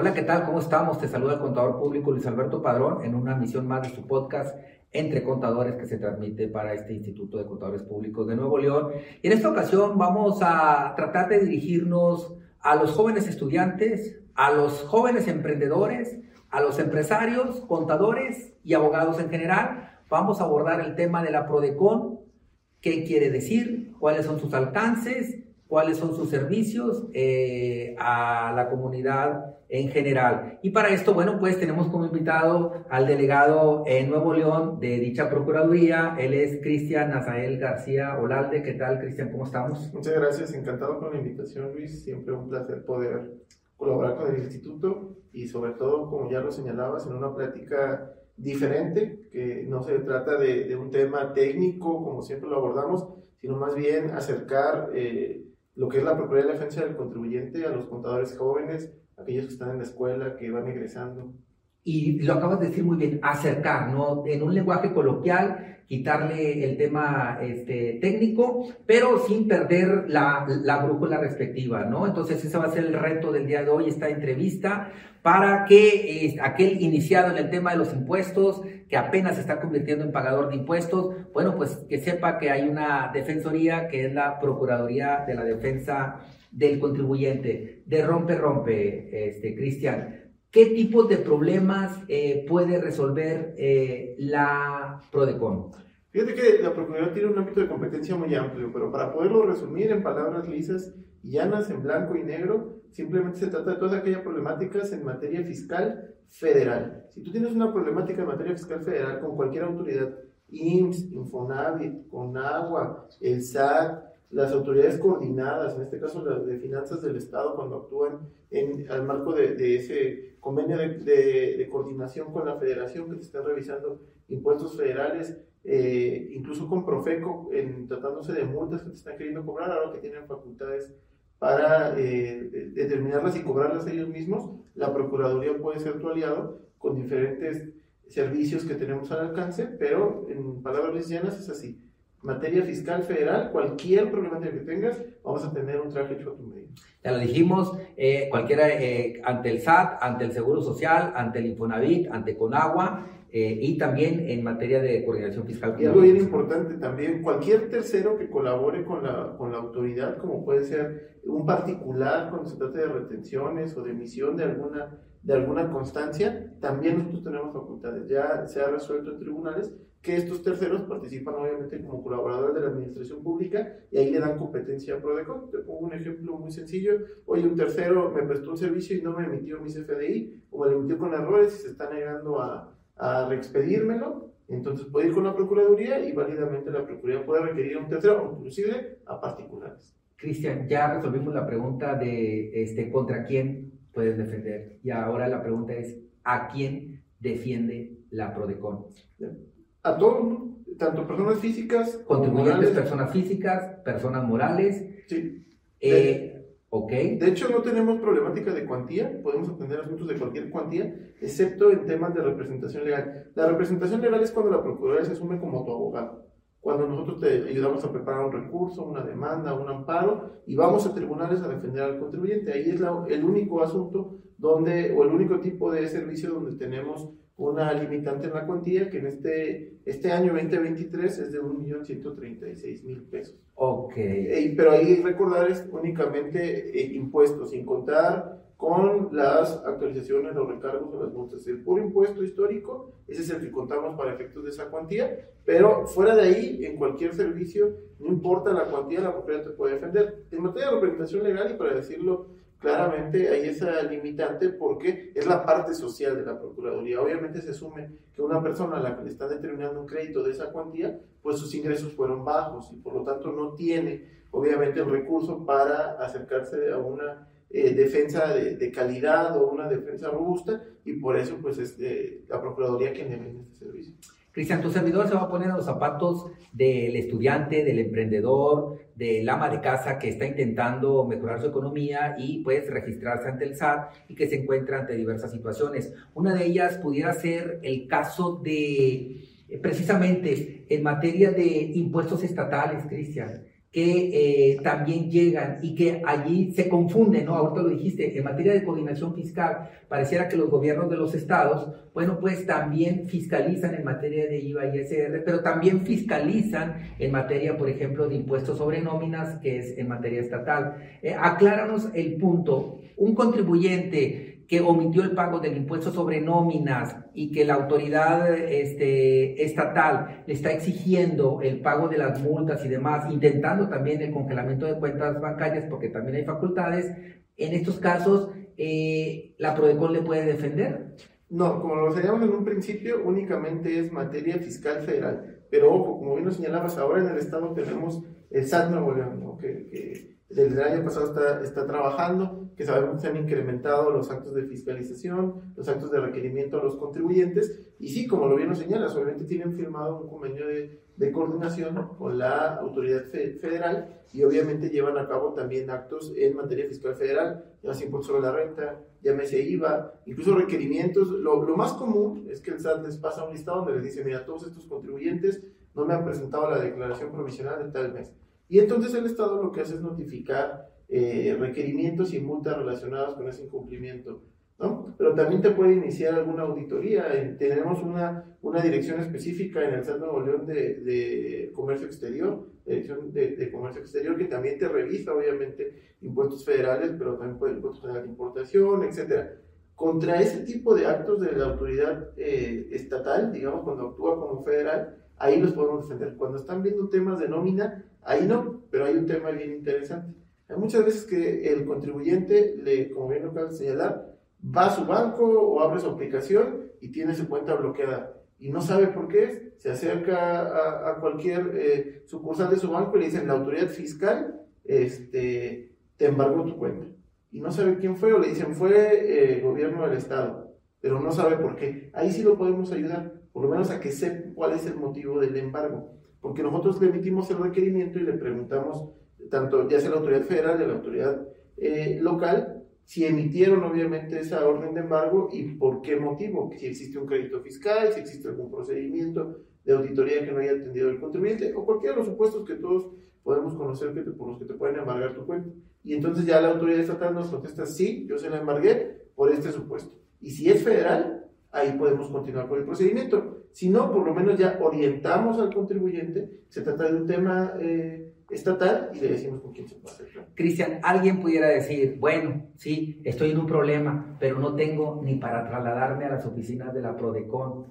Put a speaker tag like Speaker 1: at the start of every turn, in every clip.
Speaker 1: Hola, ¿qué tal? ¿Cómo estamos? Te saluda el contador público Luis Alberto Padrón en una misión más de su podcast Entre Contadores que se transmite para este Instituto de Contadores Públicos de Nuevo León. Y en esta ocasión vamos a tratar de dirigirnos a los jóvenes estudiantes, a los jóvenes emprendedores, a los empresarios, contadores y abogados en general. Vamos a abordar el tema de la PRODECON, qué quiere decir, cuáles son sus alcances, cuáles son sus servicios eh, a la comunidad en general. Y para esto, bueno, pues tenemos como invitado al delegado en Nuevo León de dicha Procuraduría. Él es Cristian Nazael García Olalde. ¿Qué tal, Cristian? ¿Cómo estamos?
Speaker 2: Muchas gracias, encantado con la invitación, Luis. Siempre un placer poder colaborar con el instituto y sobre todo, como ya lo señalabas, en una plática diferente, que no se trata de, de un tema técnico, como siempre lo abordamos, sino más bien acercar... Eh, lo que es la Procuraduría de Defensa del Contribuyente a los contadores jóvenes, aquellos que están en la escuela, que van egresando.
Speaker 1: Y lo acabas de decir muy bien, acercar, ¿no? En un lenguaje coloquial, quitarle el tema este, técnico, pero sin perder la, la brújula respectiva, ¿no? Entonces ese va a ser el reto del día de hoy, esta entrevista, para que eh, aquel iniciado en el tema de los impuestos, que apenas se está convirtiendo en pagador de impuestos, bueno, pues que sepa que hay una defensoría que es la Procuraduría de la Defensa del Contribuyente, de rompe, rompe, este, Cristian. ¿Qué tipos de problemas eh, puede resolver eh, la PRODECON?
Speaker 2: Fíjate que la Procuraduría tiene un ámbito de competencia muy amplio, pero para poderlo resumir en palabras lisas llanas, en blanco y negro, simplemente se trata de todas aquellas problemáticas en materia fiscal federal. Si tú tienes una problemática en materia fiscal federal con cualquier autoridad, IMSS, Infonavit, CONAGUA, el SAT, las autoridades coordinadas, en este caso las de finanzas del Estado, cuando actúan en, al marco de, ese convenio de, coordinación con la federación que te están revisando impuestos federales, eh, incluso con Profeco, tratándose de multas que te están queriendo cobrar, ahora que tienen facultades para eh, determinarlas y cobrarlas ellos mismos, la Procuraduría puede ser tu aliado con diferentes servicios que tenemos al alcance, pero en palabras llanas es así materia fiscal federal, cualquier problemática que tengas, vamos a tener un traje hecho a tu medida.
Speaker 1: Ya lo dijimos, eh, cualquiera eh, ante el SAT, ante el Seguro Social, ante el Infonavit, ante Conagua eh, y también en materia de coordinación fiscal.
Speaker 2: Y algo bien importante también, cualquier tercero que colabore con la, con la autoridad, como puede ser un particular cuando se trata de retenciones o de emisión de alguna, de alguna constancia, también nosotros tenemos facultades. Ya se ha resuelto en tribunales que estos terceros participan obviamente como colaboradores de la administración pública y ahí le dan competencia a Prodecon. Te pongo un ejemplo muy sencillo. Oye, un tercero me prestó un servicio y no me emitió mi CFDI o me lo emitió con errores y se está negando a, a reexpedírmelo. Entonces puede ir con la Procuraduría y válidamente la Procuraduría puede requerir a un tercero o inclusive a particulares.
Speaker 1: Cristian, ya resolvimos la pregunta de este, contra quién puedes defender y ahora la pregunta es ¿a quién defiende la Prodecon?
Speaker 2: a todos, tanto personas físicas,
Speaker 1: contribuyentes, personas físicas, personas morales.
Speaker 2: Sí.
Speaker 1: Eh, ok.
Speaker 2: De hecho, no tenemos problemática de cuantía, podemos atender asuntos de cualquier cuantía, excepto en temas de representación legal. La representación legal es cuando la Procuraduría se asume como tu abogado. Cuando nosotros te ayudamos a preparar un recurso, una demanda, un amparo, y vamos a tribunales a defender al contribuyente. Ahí es la, el único asunto donde, o el único tipo de servicio donde tenemos una limitante en la cuantía que en este, este año 2023 es de 1.136.000 pesos.
Speaker 1: Ok.
Speaker 2: Eh, pero ahí recordar es únicamente eh, impuestos, sin contar con las actualizaciones, los recargos o las multas. El puro impuesto histórico, ese es el que contamos para efectos de esa cuantía, pero fuera de ahí, en cualquier servicio, no importa la cuantía, la propiedad te puede defender. En materia de representación legal, y para decirlo claramente hay esa limitante porque es la parte social de la Procuraduría. Obviamente se asume que una persona a la que le está determinando un crédito de esa cuantía, pues sus ingresos fueron bajos y por lo tanto no tiene obviamente el recurso para acercarse a una eh, defensa de, calidad o una defensa robusta y por eso pues es eh, la Procuraduría quien debe este servicio.
Speaker 1: Cristian, tu servidor se va a poner en los zapatos del estudiante, del emprendedor, del ama de casa que está intentando mejorar su economía y pues registrarse ante el SAT y que se encuentra ante diversas situaciones. Una de ellas pudiera ser el caso de, eh, precisamente en materia de impuestos estatales, Cristian. Que eh, también llegan y que allí se confunden, ¿no? Ahorita lo dijiste, en materia de coordinación fiscal, pareciera que los gobiernos de los estados, bueno, pues también fiscalizan en materia de IVA y SR, pero también fiscalizan en materia, por ejemplo, de impuestos sobre nóminas, que es en materia estatal. Eh, acláranos el punto. Un contribuyente que omitió el pago del impuesto sobre nóminas y que la autoridad este, estatal le está exigiendo el pago de las multas y demás, intentando también el congelamiento de cuentas bancarias porque también hay facultades, en estos casos, eh, ¿la PRODECON le puede defender?
Speaker 2: No, como lo señalamos en un principio, únicamente es materia fiscal federal. Pero ojo, como bien lo señalabas, ahora en el Estado tenemos el SAT Nuevo León, que desde el año pasado está, está trabajando, que sabemos se han incrementado los actos de fiscalización, los actos de requerimiento a los contribuyentes, y sí, como lo bien lo señalas, obviamente tienen firmado un convenio de, de coordinación con la autoridad federal y obviamente llevan a cabo también actos en materia fiscal federal, llámese impuesto sobre la renta, llámese IVA, incluso requerimientos. Lo, lo más común es que el SAT les pasa un listado donde les dice, mira, todos estos contribuyentes no me han presentado la declaración provisional de tal mes y entonces el Estado lo que hace es notificar eh, requerimientos y multas relacionadas con ese incumplimiento. ¿no? Pero también te puede iniciar alguna auditoría. Tenemos una, una dirección específica en el SAT Nuevo León de, Comercio Exterior, Dirección de, Comercio Exterior, que también te revisa, obviamente, impuestos federales, pero también puede impuestos federales de importación, etc. Contra ese tipo de actos de la autoridad eh, estatal, digamos, cuando actúa como federal, ahí los podemos defender. Cuando están viendo temas de nómina, Ahí no, pero hay un tema bien interesante. Hay muchas veces que el contribuyente, le, como bien lo acabas de señalar, va a su banco o abre su aplicación y tiene su cuenta bloqueada y no sabe por qué se acerca a, cualquier eh, sucursal de su banco y le dicen, la autoridad fiscal este, te embargó tu cuenta. Y no sabe quién fue o le dicen, fue eh, gobierno del Estado, pero no sabe por qué. Ahí sí lo podemos ayudar, por lo menos a que sepa cuál es el motivo del embargo porque nosotros le emitimos el requerimiento y le preguntamos, tanto ya sea la autoridad federal, de la autoridad eh, local, si emitieron obviamente esa orden de embargo y por qué motivo, si existe un crédito fiscal, si existe algún procedimiento de auditoría que no haya atendido el contribuyente o cualquiera de los supuestos que todos podemos conocer que por los que te pueden embargar tu cuenta. Y entonces ya la autoridad estatal nos contesta, sí, yo se la embargué por este supuesto. Y si es federal, ahí podemos continuar con el procedimiento. Si no, por lo menos ya orientamos al contribuyente, se trata de un tema eh, estatal y le decimos con quién se puede.
Speaker 1: Cristian, alguien pudiera decir, bueno, sí, estoy en un problema, pero no tengo ni para trasladarme a las oficinas de la Prodecon,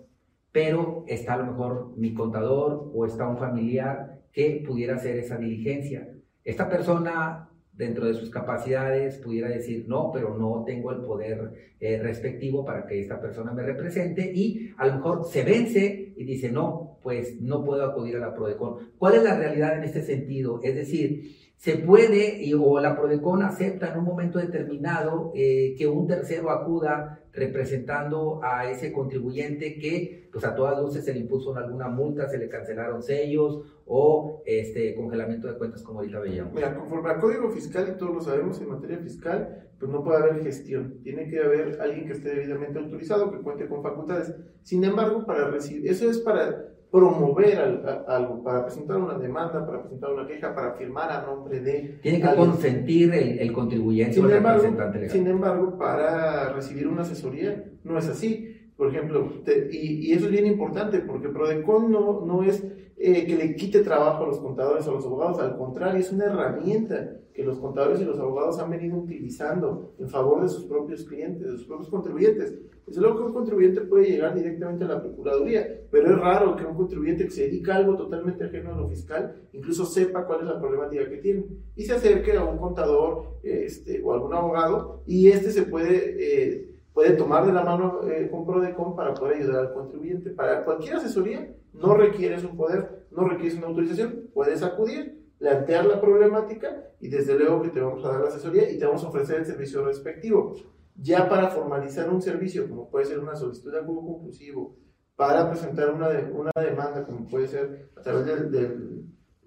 Speaker 1: pero está a lo mejor mi contador o está un familiar que pudiera hacer esa diligencia. Esta persona dentro de sus capacidades pudiera decir, no, pero no tengo el poder eh, respectivo para que esta persona me represente y a lo mejor se vence y dice, no, pues no puedo acudir a la PRODECON. ¿Cuál es la realidad en este sentido? Es decir, se puede o la PRODECON acepta en un momento determinado eh, que un tercero acuda representando a ese contribuyente que pues a todas luces se le impuso alguna multa, se le cancelaron sellos o este congelamiento de cuentas como ahorita veíamos.
Speaker 2: Mira, conforme al código fiscal y todos lo sabemos en materia fiscal, pues no puede haber gestión, tiene que haber alguien que esté debidamente autorizado, que cuente con facultades. Sin embargo, para recibir, eso es para promover algo, para presentar una demanda, para presentar una queja, para firmar a nombre de...
Speaker 1: Tiene que consentir el, contribuyente
Speaker 2: sin o el embargo, representante legal. Sin embargo, para recibir una asesoría no es así. Por ejemplo, y, y, eso es bien importante porque Prodecon no, no es eh, que le quite trabajo a los contadores o a los abogados, al contrario, es una herramienta que los contadores y los abogados han venido utilizando en favor de sus propios clientes, de sus propios contribuyentes. Es luego que un contribuyente puede llegar directamente a la Procuraduría, pero es raro que un contribuyente que se dedica a algo totalmente ajeno a lo fiscal incluso sepa cuál es la problemática que tiene y se acerque a un contador este, o algún abogado y este se puede... Eh, puede tomar de la mano eh, con Prodecon para poder ayudar al contribuyente. Para cualquier asesoría no requieres un poder, no requieres una autorización, puedes acudir, plantear la problemática y desde luego que te vamos a dar la asesoría y te vamos a ofrecer el servicio respectivo. Ya para formalizar un servicio, como puede ser una solicitud de algo conclusivo, para presentar una, una demanda, como puede ser a través del,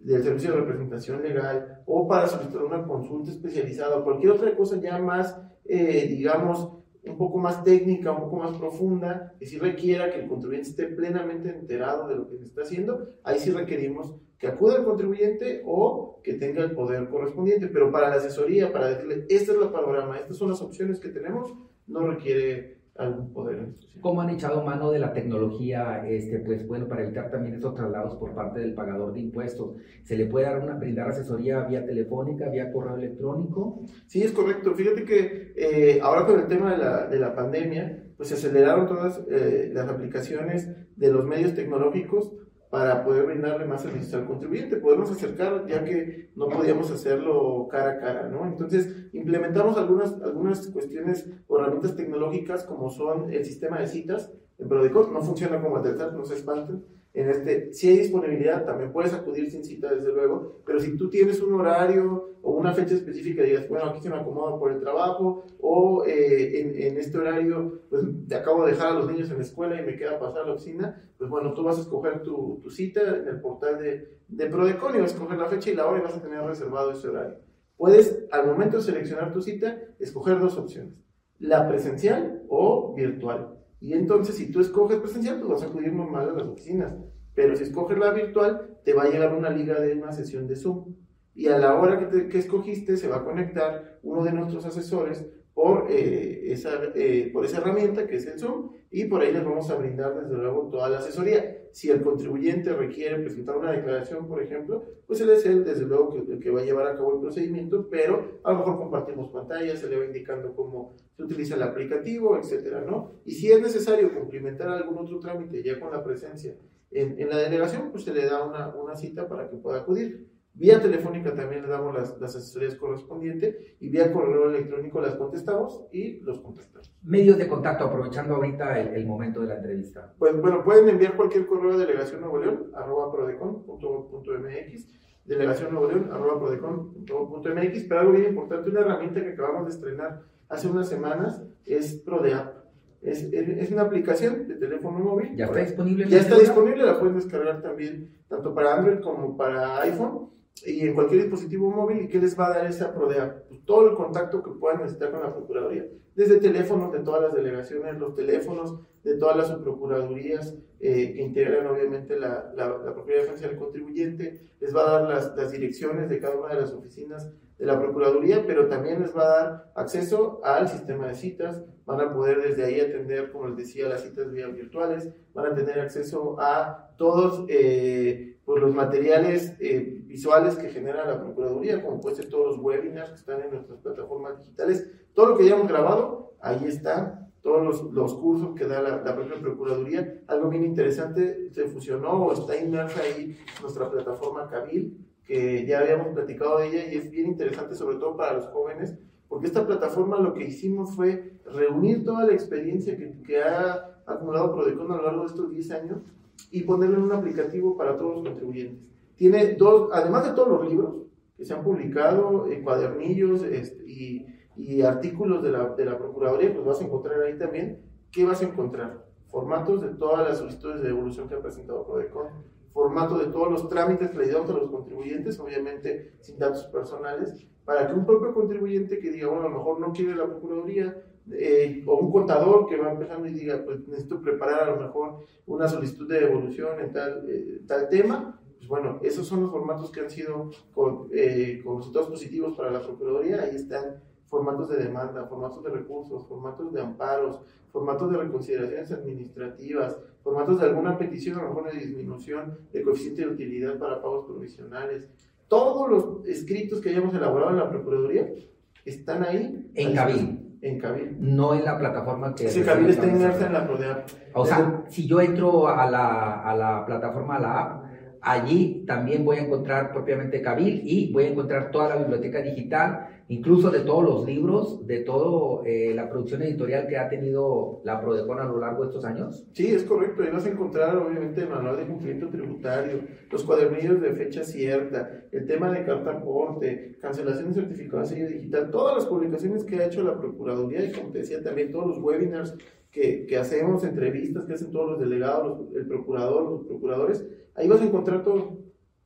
Speaker 2: del, servicio de representación legal, o para solicitar una consulta especializada, o cualquier otra cosa ya más, eh, digamos, un poco más técnica, un poco más profunda, que si requiera que el contribuyente esté plenamente enterado de lo que se está haciendo, ahí sí requerimos que acuda al contribuyente o que tenga el poder correspondiente. Pero para la asesoría, para decirle, esta es la panorama, estas son las opciones que tenemos, no requiere algún poder
Speaker 1: ¿Cómo han echado mano de la tecnología, este, pues bueno, para evitar también esos traslados por parte del pagador de impuestos? ¿Se le puede dar una, brindar asesoría vía telefónica, vía correo electrónico?
Speaker 2: Sí, es correcto. Fíjate que eh, ahora con el tema de la, de la pandemia, pues se aceleraron todas eh, las aplicaciones de los medios tecnológicos para poder brindarle más servicios al contribuyente, podernos acercar ya que no podíamos hacerlo cara a cara, ¿no? Entonces, implementamos algunas, algunas cuestiones o herramientas tecnológicas como son el sistema de citas en Prodecon, no funciona como el SAT, no se espanten, en este, si hay disponibilidad, también puedes acudir sin cita, desde luego, pero si tú tienes un horario o una fecha específica, digas, bueno, aquí se me acomoda por el trabajo, o eh, en, este horario, pues te acabo de dejar a los niños en la escuela y me queda pasar a la oficina, pues bueno, tú vas a escoger tu, tu cita en el portal de, de Prodecon y vas a escoger la fecha y la hora y vas a tener reservado ese horario. Puedes, al momento de seleccionar tu cita, escoger dos opciones, la presencial o virtual. Y entonces, si tú escoges presencial, pues vas a acudir normal a las oficinas. Pero si escoges la virtual, te va a llegar una liga de una sesión de Zoom. Y a la hora que, que escogiste, se va a conectar uno de nuestros asesores por, eh, esa, eh, por esa herramienta que es el Zoom y por ahí les vamos a brindar desde luego toda la asesoría. Si el contribuyente requiere presentar una declaración, por ejemplo, pues él es el, desde luego, que, el que va a llevar a cabo el procedimiento, pero a lo mejor compartimos pantalla, se le va indicando cómo se utiliza el aplicativo, etcétera, ¿no? Y si es necesario cumplimentar algún otro trámite ya con la presencia en, en la delegación, pues se le da una, una cita para que pueda acudir. Vía telefónica también le damos las, las, asesorías correspondientes y vía correo electrónico las contestamos y los contestamos.
Speaker 1: Medios de contacto, aprovechando ahorita el, el momento de la entrevista.
Speaker 2: Pues bueno, pueden enviar cualquier correo a delegación Nuevo León, arroba prodecon.mx, delegación Nuevo León, arroba prodecon.mx, pero algo bien importante, una herramienta que acabamos de estrenar hace unas semanas es ProdeApp. Es, es, una aplicación de teléfono móvil.
Speaker 1: ¿Ya está disponible?
Speaker 2: Ya está disponible, la pueden descargar también, tanto para Android como para iPhone y en cualquier dispositivo móvil. ¿Y qué les va a dar esa PRODEA? Pues todo el contacto que puedan necesitar con la Procuraduría. Desde teléfonos de todas las delegaciones, los teléfonos de todas las subprocuradurías eh, que integran obviamente la, la, la Procuraduría Defensa del Contribuyente. Les va a dar las, las direcciones de cada una de las oficinas de la Procuraduría, pero también les va a dar acceso al sistema de citas, van a poder desde ahí atender, como les decía, las citas vía virtuales, van a tener acceso a todos eh, pues los materiales eh, visuales que genera la Procuraduría, como pueden ser todos los webinars que están en nuestras plataformas digitales, todo lo que hayamos grabado, ahí está, todos los, los cursos que da la, la, propia Procuraduría, algo bien interesante, se fusionó o está inmersa ahí nuestra plataforma Cabil, que ya habíamos platicado de ella y es bien interesante sobre todo para los jóvenes, porque esta plataforma lo que hicimos fue reunir toda la experiencia que, que ha acumulado Prodecon a lo largo de estos 10 años y ponerlo en un aplicativo para todos los contribuyentes. Tiene dos, además de todos los libros que se han publicado, eh, cuadernillos este, y, artículos de la, de la Procuraduría, pues vas a encontrar ahí también, ¿qué vas a encontrar? Formatos de todas las solicitudes de devolución que ha presentado Prodecon, formato de todos los trámites que le dieron a los contribuyentes, obviamente sin datos personales, para que un propio contribuyente que diga, bueno, a lo mejor no quiere la Procuraduría, eh, o un contador que va empezando y diga, pues necesito preparar a lo mejor una solicitud de devolución en tal, eh, tal tema, pues bueno, esos son los formatos que han sido eh, con resultados positivos para la Procuraduría, ahí están formatos de demanda, formatos de recursos, formatos de amparos, formatos de reconsideraciones administrativas, formatos de alguna petición, a lo mejor de disminución de coeficiente de utilidad para pagos provisionales. Todos los escritos que hayamos elaborado en la Procuraduría están ahí.
Speaker 1: En Cabil.
Speaker 2: En Cabil.
Speaker 1: No en la plataforma que...
Speaker 2: Sí, Cabil está inmersa en la PRODEAP.
Speaker 1: O sea, si yo entro a la, a la plataforma, a la app, allí también voy a encontrar propiamente Cabil y voy a encontrar toda la biblioteca digital, incluso de todos los libros, de toda eh, la producción editorial que ha tenido la Prodecon a lo largo de estos años.
Speaker 2: Sí, es correcto. Ahí vas a encontrar, obviamente, el manual de cumplimiento tributario, los cuadernillos de fecha cierta, el tema de carta aporte, cancelación de certificado de sello digital, todas las publicaciones que ha hecho la Procuraduría y, como decía, también todos los webinars que, que hacemos, entrevistas que hacen todos los delegados, los, el procurador, los procuradores, ahí vas a encontrar todo.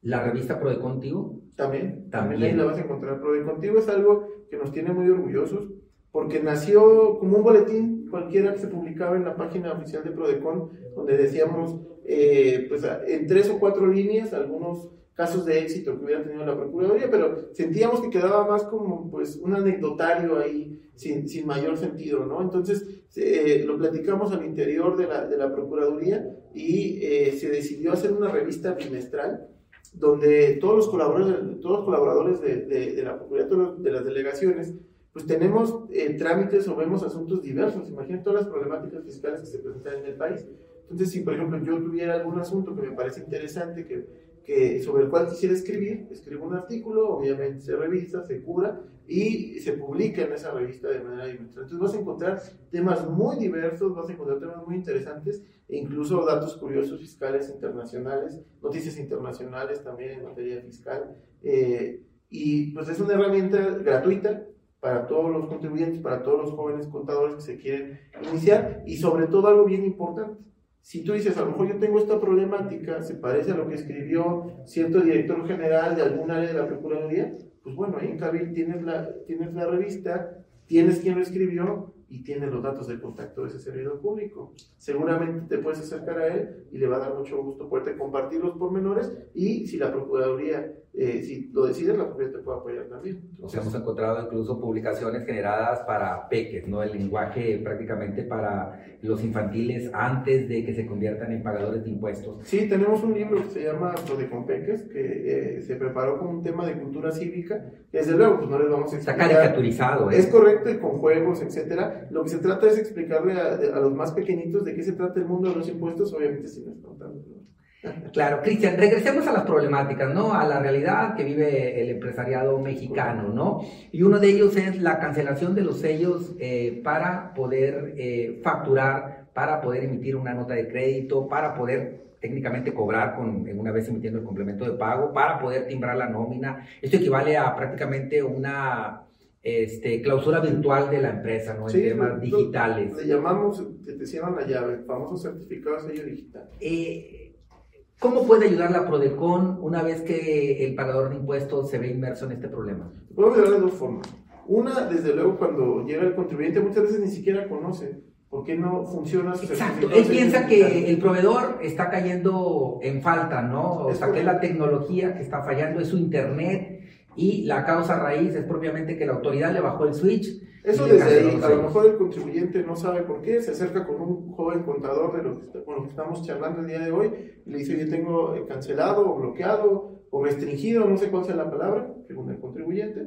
Speaker 1: ¿La revista Prode Contigo?
Speaker 2: También, también ahí la vas a encontrar. Prode Contigo es algo que nos tiene muy orgullosos porque nació como un boletín cualquiera que se publicaba en la página oficial de Prodecon, donde decíamos, eh, pues en tres o cuatro líneas, algunos casos de éxito que hubiera tenido la Procuraduría, pero sentíamos que quedaba más como pues un anecdotario ahí sin, sin mayor sentido, ¿no? Entonces eh, lo platicamos al interior de la, de la Procuraduría y eh, se decidió hacer una revista bimestral donde todos los colaboradores, todos los colaboradores de, de, la Procuraduría, de las delegaciones, pues tenemos eh, trámites o vemos asuntos diversos. Imaginen todas las problemáticas fiscales que se presentan en el país. Entonces, si por ejemplo yo tuviera algún asunto que me parece interesante, que que, sobre el cual quisiera escribir, escribo un artículo, obviamente se revisa, se cura y se publica en esa revista de manera bimestral. Entonces vas a encontrar temas muy diversos, vas a encontrar temas muy interesantes e incluso datos curiosos fiscales internacionales, noticias internacionales también en materia fiscal. Eh, y pues es una herramienta gratuita para todos los contribuyentes, para todos los jóvenes contadores que se quieren iniciar y sobre todo algo bien importante si tú dices, a lo mejor yo tengo esta problemática, se parece a lo que escribió cierto director general de algún área de la Procuraduría, pues bueno, ahí en Cabil tienes la, tienes la revista, tienes quién lo escribió y tienes los datos de contacto de ese servidor público. Seguramente te puedes acercar a él y le va a dar mucho gusto poderte compartir los pormenores y si la Procuraduría eh, si lo decides, la propiedad te puede apoyar también.
Speaker 1: Nos hemos encontrado incluso publicaciones generadas para peques, ¿no? El lenguaje prácticamente para los infantiles antes de que se conviertan en pagadores de impuestos.
Speaker 2: Sí, tenemos un libro que se llama Lo de Compeques, que eh, se preparó con un tema de cultura cívica, desde luego, pues no les vamos a
Speaker 1: explicar. Está caricaturizado,
Speaker 2: ¿eh? Es correcto, y con juegos, etcétera. Lo que se trata es explicarle a, a, los más pequeñitos de qué se trata el mundo de los impuestos, obviamente sin nos contando.
Speaker 1: Claro, Cristian, regresemos a las problemáticas, ¿no? A la realidad que vive el empresariado mexicano, ¿no? Y uno de ellos es la cancelación de los sellos eh, para poder eh, facturar, para poder emitir una nota de crédito, para poder técnicamente cobrar con, una vez emitiendo el complemento de pago, para poder timbrar la nómina. Esto equivale a prácticamente una este, clausura virtual de la empresa, ¿no? En temas digitales.
Speaker 2: Le llamamos, te cierran la llave, famoso certificado de sello digital.
Speaker 1: Eh, ¿Cómo puede ayudar la Prodecon una vez que el pagador de impuestos se ve inmerso en este problema?
Speaker 2: Podemos ayudar de dos formas. Una, desde luego, cuando llega el contribuyente, muchas veces ni siquiera conoce por qué no funciona
Speaker 1: su Exacto, él piensa que el proveedor está cayendo en falta, ¿no? O sea, que es la tecnología que está fallando, es su internet y la causa raíz es propiamente que la autoridad le bajó el switch
Speaker 2: eso desde ahí, a lo mejor el contribuyente no sabe por qué, se acerca con un joven contador de lo que, con lo que estamos charlando el día de hoy y le dice, yo tengo eh, cancelado o bloqueado o restringido, no sé cuál sea la palabra, según el contribuyente,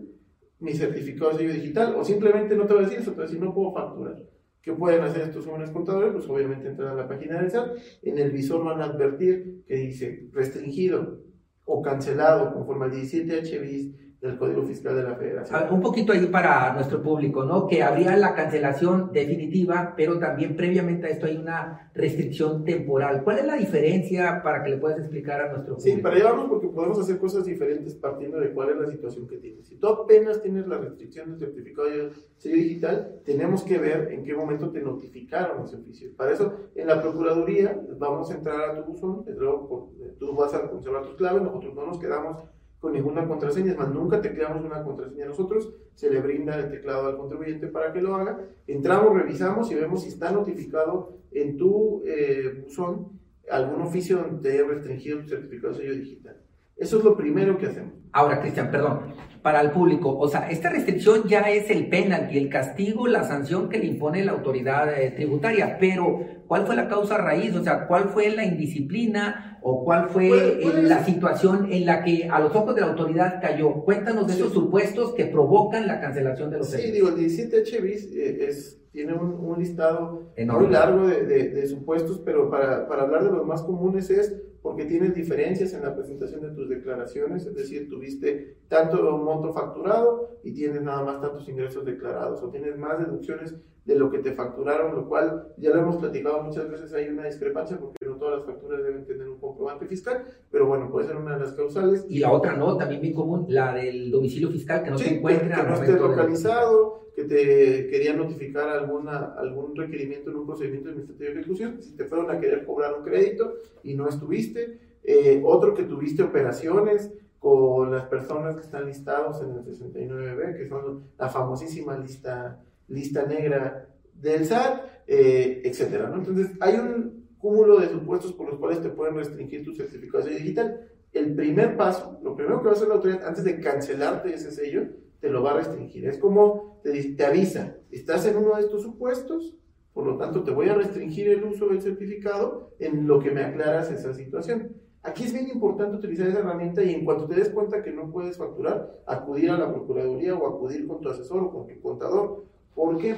Speaker 2: mi certificado de sello digital, o simplemente no te va a decir eso, te va a decir, no puedo facturar. ¿Qué pueden hacer estos jóvenes contadores? Pues obviamente entrar a la página del SAT, en el visor van a advertir que dice restringido o cancelado conforme al 17 HBIS del Código Fiscal de la Federación.
Speaker 1: un poquito ahí para nuestro público, ¿no? Que habría la cancelación definitiva, pero también previamente a esto hay una restricción temporal. ¿Cuál es la diferencia para que le puedas explicar a nuestro público?
Speaker 2: Sí, para allá vamos porque podemos hacer cosas diferentes partiendo de cuál es la situación que tienes. Si tú apenas tienes la restricción del certificado de sello digital, tenemos que ver en qué momento te notificaron ese oficio. Para eso, en la Procuraduría, vamos a entrar a tu buzón, luego tú vas a conservar tus claves, nosotros no nos quedamos con ninguna contraseña, es más, nunca te creamos una contraseña nosotros, se le brinda el teclado al contribuyente para que lo haga, entramos, revisamos y vemos si está notificado en tu eh, buzón algún oficio donde te haya restringido tu certificado de sello digital. Eso es lo primero que hacemos.
Speaker 1: Ahora, Cristian, perdón, para el público, o sea, esta restricción ya es el penalti, el castigo, la sanción que le impone la autoridad eh, tributaria, pero ¿cuál fue la causa raíz? O sea, ¿cuál fue la indisciplina o cuál fue la situación en la que a los ojos de la autoridad cayó? Cuéntanos de esos supuestos que provocan la cancelación de los
Speaker 2: Sí, digo, el 17H bis eh, es, tiene un, listado muy largo de, de, supuestos, pero para, para hablar de los más comunes es porque tienes diferencias en la presentación de tus declaraciones, es decir, tuviste tanto monto facturado y tienes nada más tantos ingresos declarados, o tienes más deducciones de lo que te facturaron, lo cual ya lo hemos platicado muchas veces, hay una discrepancia porque no todas las facturas deben tener un comprobante fiscal, pero bueno, puede ser una de las causales.
Speaker 1: Y la otra no, también bien común, la del domicilio fiscal que no se encuentra.
Speaker 2: Que no esté localizado, que te querían notificar alguna, algún requerimiento en un procedimiento administrativo de ejecución, si te fueron a querer cobrar un crédito y no estuviste, eh, otro que tuviste operaciones con las personas que están listados en el 69B, que son la famosísima lista, lista negra del SAT, eh, etcétera, ¿no? Entonces, hay un cúmulo de supuestos por los cuales te pueden restringir tu sello digital. El primer paso, lo primero que va a hacer la autoridad antes de cancelarte ese sello, te lo va a restringir. Es como te, te avisa, estás en uno de estos supuestos, por lo tanto te voy a restringir el uso del certificado en lo que me aclaras esa situación. Aquí es bien importante utilizar esa herramienta y en cuanto te des cuenta que no puedes facturar, acudir a la Procuraduría o acudir con tu asesor o con tu contador. ¿Por qué?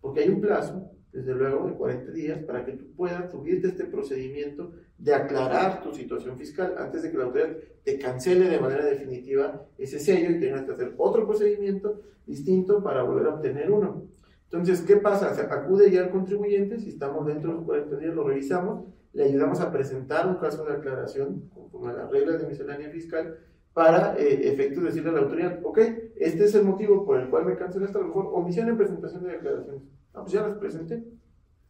Speaker 2: Porque hay un plazo, desde luego, de 40 días para que tú puedas subirte este procedimiento de aclarar tu situación fiscal antes de que la autoridad te cancele de manera definitiva ese sello y tengas que hacer otro procedimiento distinto para volver a obtener uno. Entonces, ¿qué pasa? acude ya al contribuyente, si estamos dentro de los 40 días, lo revisamos, le ayudamos a presentar un caso de aclaración conforme a las reglas de miscelánea fiscal para eh, efectos decirle a la autoridad, ok, este es el motivo por el cual me cancelaste, a lo mejor omisión en presentación de declaraciones. Ah, pues ya las presenté.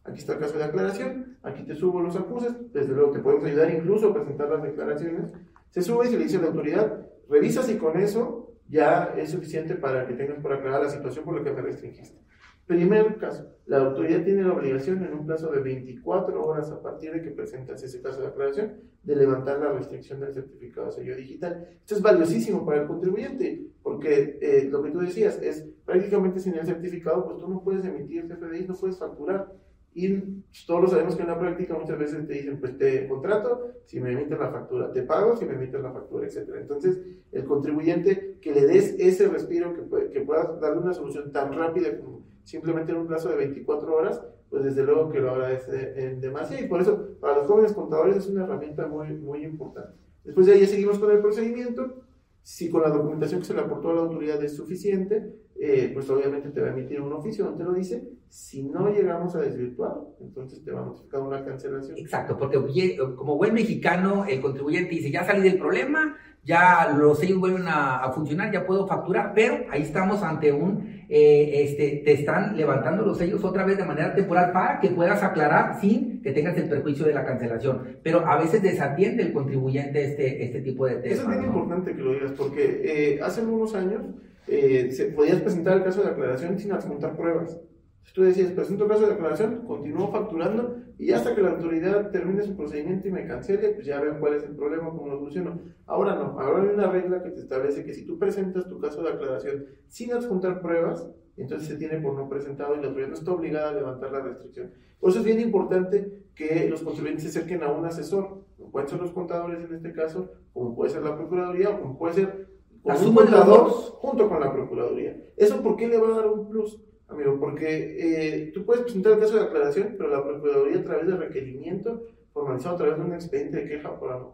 Speaker 2: Aquí está el caso de aclaración, aquí te subo los acuses, desde luego te podemos ayudar incluso a presentar las declaraciones. Se sube y se le dice a la autoridad, revisa si con eso ya es suficiente para que tengas por aclarar la situación por la que me restringiste. Primer caso, la autoridad tiene la obligación en un plazo de 24 horas a partir de que presentas ese caso de aclaración de levantar la restricción del certificado de sello digital. Esto es valiosísimo para el contribuyente, porque eh, lo que tú decías es prácticamente sin el certificado, pues tú no puedes emitir CFDI, no puedes facturar. Y todos lo sabemos que en la práctica muchas veces te dicen, pues te contrato si me emites la factura, te pago si me emites la factura, etc. Entonces, el contribuyente que le des ese respiro, que, que puedas darle una solución tan rápida como simplemente en un plazo de 24 horas, pues desde luego que lo agradece en demasía y por eso para los jóvenes contadores es una herramienta muy, muy importante. Después de ahí seguimos con el procedimiento. Si con la documentación que se le aportó a la autoridad es suficiente, eh, pues obviamente te va a emitir un oficio donde lo dice. Si no llegamos a desvirtuar, entonces te va a notificar una cancelación.
Speaker 1: Exacto, porque como buen mexicano, el contribuyente dice, ya salí del problema, ya los sellos vuelven a, funcionar, ya puedo facturar, pero ahí estamos ante un, eh, este, te están levantando los sellos otra vez de manera temporal para que puedas aclarar sin que tengas el perjuicio de la cancelación. Pero a veces desatiende el contribuyente este, este tipo de temas.
Speaker 2: Eso es bien importante que lo digas, porque eh, hace unos años eh, se, podías presentar el caso de aclaración sin adjuntar pruebas. Si tú decías, presento caso de aclaración, continúo facturando y hasta que la autoridad termine su procedimiento y me cancele, pues ya veo cuál es el problema, cómo lo soluciono. Ahora no, ahora hay una regla que te establece que si tú presentas tu caso de aclaración sin adjuntar pruebas, entonces se tiene por no presentado y la autoridad no está obligada a levantar la restricción. Por eso es bien importante que los contribuyentes se acerquen a un asesor, como pueden ser los contadores en este caso, como puede ser la Procuraduría o como puede ser un contador junto con la Procuraduría. ¿Eso por qué le va a dar un plus? amigo, porque eh, tú puedes presentar el caso de aclaración, pero la Procuraduría a través de requerimiento formalizado a través de un expediente de queja por,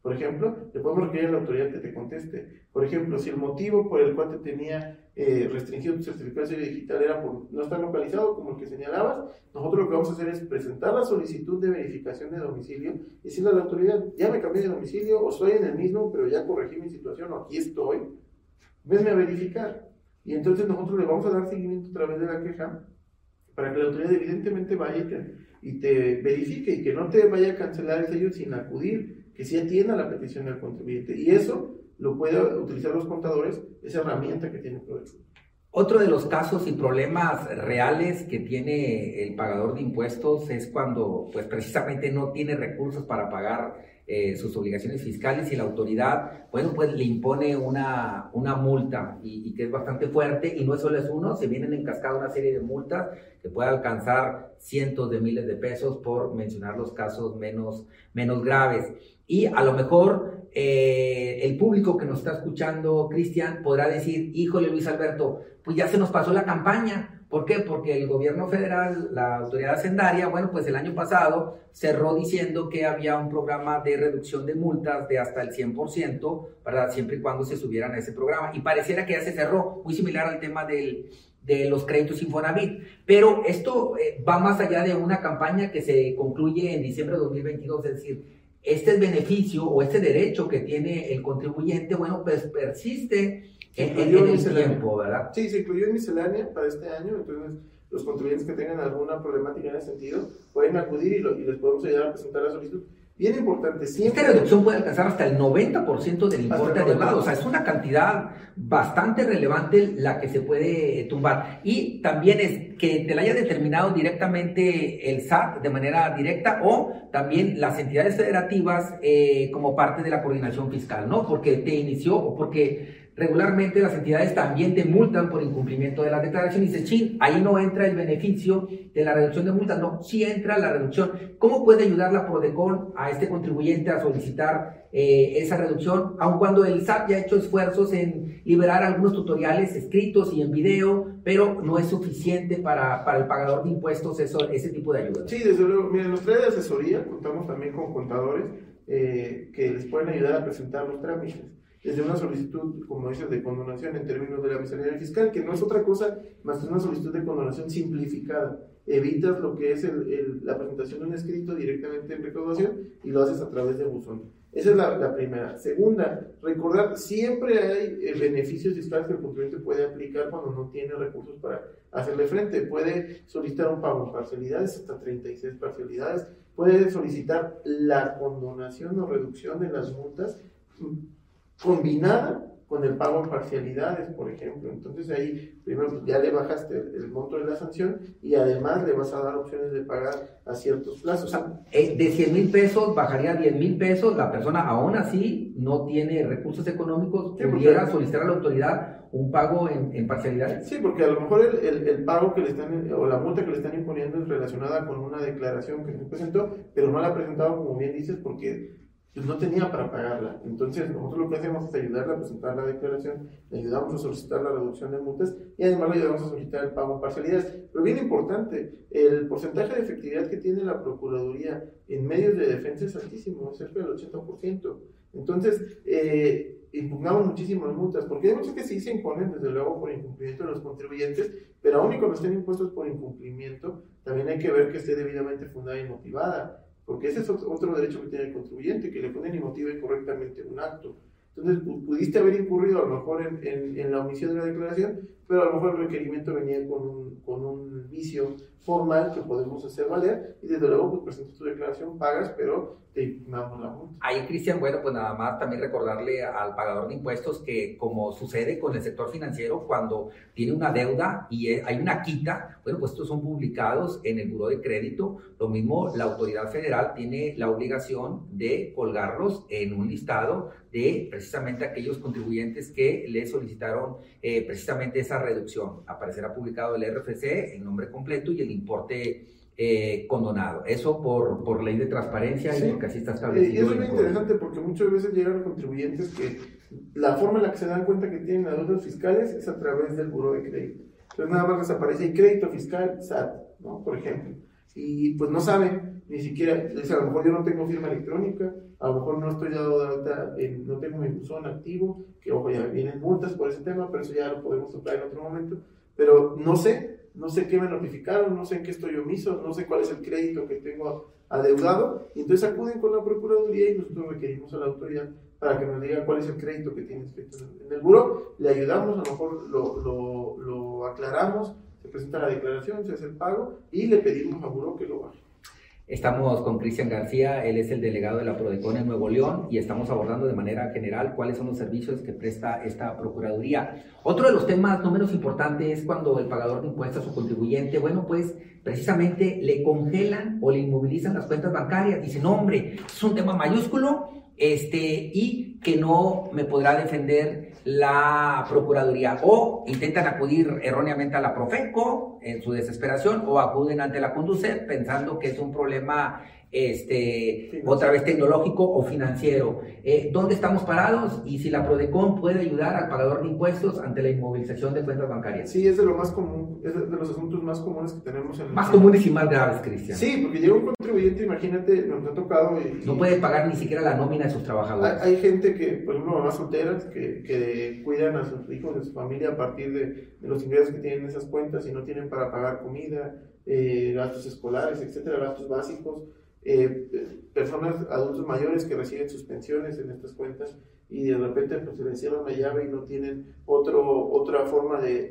Speaker 2: por ejemplo, le podemos requerir a la autoridad que te conteste. Por ejemplo, si el motivo por el cual te tenía eh, restringido tu certificado de digital era por no estar localizado, como el que señalabas, nosotros lo que vamos a hacer es presentar la solicitud de verificación de domicilio y decirle a la autoridad, ya me cambié de domicilio o estoy en el mismo, pero ya corregí mi situación o aquí estoy, venme a verificar. Y entonces nosotros le vamos a dar seguimiento a través de la queja para que la autoridad evidentemente vaya y te, verifique y que no te vaya a cancelar el sello sin acudir, que sí atienda la petición del contribuyente. Y eso lo pueden utilizar los contadores, esa herramienta que tiene ProDeFut.
Speaker 1: Otro de los casos y problemas reales que tiene el pagador de impuestos es cuando pues precisamente no tiene recursos para pagar eh, sus obligaciones fiscales y la autoridad, bueno, pues le impone una, una multa y, que es bastante fuerte y no solo es uno, se vienen en cascada una serie de multas que puede alcanzar cientos de miles de pesos por mencionar los casos menos, menos graves. Y a lo mejor eh, el público que nos está escuchando, Cristian, podrá decir, híjole Luis Alberto, pues ya se nos pasó la campaña, ¿Por qué? Porque el gobierno federal, la autoridad hacendaria, bueno, pues el año pasado cerró diciendo que había un programa de reducción de multas de hasta el 100%, ¿verdad? Siempre y cuando se subieran a ese programa. Y pareciera que ya se cerró, muy similar al tema del, de los créditos Infonavit. Pero esto eh, va más allá de una campaña que se concluye en diciembre de 2022, es decir, este beneficio o este derecho que tiene el contribuyente, bueno, pues persiste en, el tiempo, ¿verdad?
Speaker 2: Sí, se incluyó en miscelánea para este año, entonces los contribuyentes que tengan alguna problemática en ese sentido pueden acudir y, les podemos ayudar a presentar la solicitud. Bien importante,
Speaker 1: siempre... Esta reducción puede alcanzar hasta el 90% del importe adeudado, o sea, es una cantidad bastante relevante la que se puede tumbar. Y también es que te la haya determinado directamente el SAT de manera directa o también las entidades federativas eh, como parte de la coordinación fiscal, ¿no? Porque te inició o porque regularmente las entidades también te multan por incumplimiento de la declaración y dice, chin, ahí no entra el beneficio de la reducción de multas, no, sí entra la reducción. ¿Cómo puede ayudar la PRODECON a este contribuyente a solicitar eh, esa reducción, aun cuando el SAT ya ha hecho esfuerzos en liberar algunos tutoriales escritos y en video, pero no es suficiente para, para el pagador de impuestos eso, ese tipo de ayuda?
Speaker 2: Sí, desde luego, miren, los de asesoría contamos también con contadores eh, que les pueden ayudar a presentar los trámites desde una solicitud, como dices, de condonación en términos de la miscelánea fiscal, que no es otra cosa más que una solicitud de condonación simplificada. Evitas lo que es la presentación de un escrito directamente en recaudación y lo haces a través de buzón. Esa es la, primera. Segunda, recordar, siempre hay eh, beneficios fiscales que el contribuyente puede aplicar cuando no tiene recursos para hacerle frente. Puede solicitar un pago en parcialidades, hasta 36 parcialidades. Puede solicitar la condonación o reducción de las multas combinada con el pago en parcialidades, por ejemplo. Entonces ahí primero pues, ya le bajaste el, monto de la sanción y además le vas a dar opciones de pagar a ciertos plazos.
Speaker 1: Eh, de 100 mil pesos bajaría a 10 mil pesos, la persona aún así no tiene recursos económicos, sí, pudiera solicitar a la autoridad un pago en, en, parcialidades.
Speaker 2: Sí, porque a lo mejor el, el, pago que le están, o la multa que le están imponiendo es relacionada con una declaración que se presentó, pero no la ha presentado, como bien dices, porque pues no tenía para pagarla. Entonces, nosotros lo que hacemos es ayudarle a presentar la declaración, le ayudamos a solicitar la reducción de multas y además le ayudamos a solicitar el pago en parcialidades. Pero bien importante, el porcentaje de efectividad que tiene la Procuraduría en medios de defensa es altísimo, cerca del 80%. Entonces, eh, impugnamos muchísimas multas, porque hay muchos que sí se imponen, desde luego, por incumplimiento de los contribuyentes, pero aún cuando estén impuestos por incumplimiento, también hay que ver que esté debidamente fundada y motivada porque ese es otro derecho que tiene el contribuyente, que le ponen y motive correctamente un acto. Entonces, pudiste haber incurrido a lo mejor en, la omisión de la declaración, pero a lo mejor el requerimiento venía con un, con un vicio formal que podemos hacer valer y desde luego pues presentas tu declaración, pagas, pero te impugnamos la multa.
Speaker 1: Ahí, Cristian, bueno, pues nada más también recordarle al pagador de impuestos que como sucede con el sector financiero, cuando tiene una deuda y hay una quita, bueno, pues estos son publicados en el Buró de Crédito. Lo mismo, la autoridad federal tiene la obligación de colgarlos en un listado de precisamente aquellos contribuyentes que le solicitaron eh, precisamente esa reducción. Aparecerá publicado el RFC, el nombre completo y el importe eh, condonado. Eso por, por ley de transparencia y porque así está establecido.
Speaker 2: Y eso es muy interesante porque muchas veces llegan contribuyentes que la forma en la que se dan cuenta que tienen adeudos fiscales es a través del buro de crédito. Entonces nada más les aparece el crédito fiscal SAT, ¿no? Por ejemplo. Y pues no saben, ni siquiera, a lo mejor yo no tengo firma electrónica, a lo mejor no estoy dado de alta, no tengo mi buzón activo, que ojo, ya vienen multas por ese tema, pero eso ya lo podemos tocar en otro momento. Pero no sé, no sé qué me notificaron, no sé en qué estoy omiso, no sé cuál es el crédito que tengo adeudado, y entonces acuden con la Procuraduría y nosotros requerimos a la autoridad para que nos diga cuál es el crédito que tiene en el buro, le ayudamos, a lo mejor lo, lo, lo aclaramos, se presenta la declaración, se hace el pago y le pedimos a buro que lo baje.
Speaker 1: Estamos con Cristian García, él es el delegado de la Prodecon en Nuevo León y estamos abordando de manera general cuáles son los servicios que presta esta Procuraduría. Otro de los temas no menos importantes es cuando el pagador de impuestos o contribuyente, bueno, pues precisamente le congelan o le inmovilizan las cuentas bancarias. Dicen, hombre, es un tema mayúsculo este, y que no me podrá defender la Procuraduría o intentan acudir erróneamente a la Profeco en su desesperación o acuden ante la Conducet pensando que es un problema este, otra vez tecnológico o financiero. Eh, ¿Dónde estamos parados? Y si la Prodecon puede ayudar al pagador de impuestos ante la inmovilización de cuentas bancarias.
Speaker 2: Sí, es de lo más común, es de los asuntos más comunes que tenemos en
Speaker 1: Más comunes y más graves, Cristian.
Speaker 2: Sí, porque llega un contribuyente, imagínate, nos ha tocado...
Speaker 1: no puede pagar ni siquiera la nómina de sus trabajadores.
Speaker 2: Hay, gente que, por ejemplo, mamás solteras, que, que, cuidan a sus hijos, de su familia a partir de, de los ingresos que tienen en esas cuentas y no tienen para pagar comida, eh, gastos escolares, etcétera, gastos básicos eh, personas, adultos mayores que reciben sus pensiones en estas cuentas y de repente pues, se les cierra la llave y no tienen otro, otra forma de,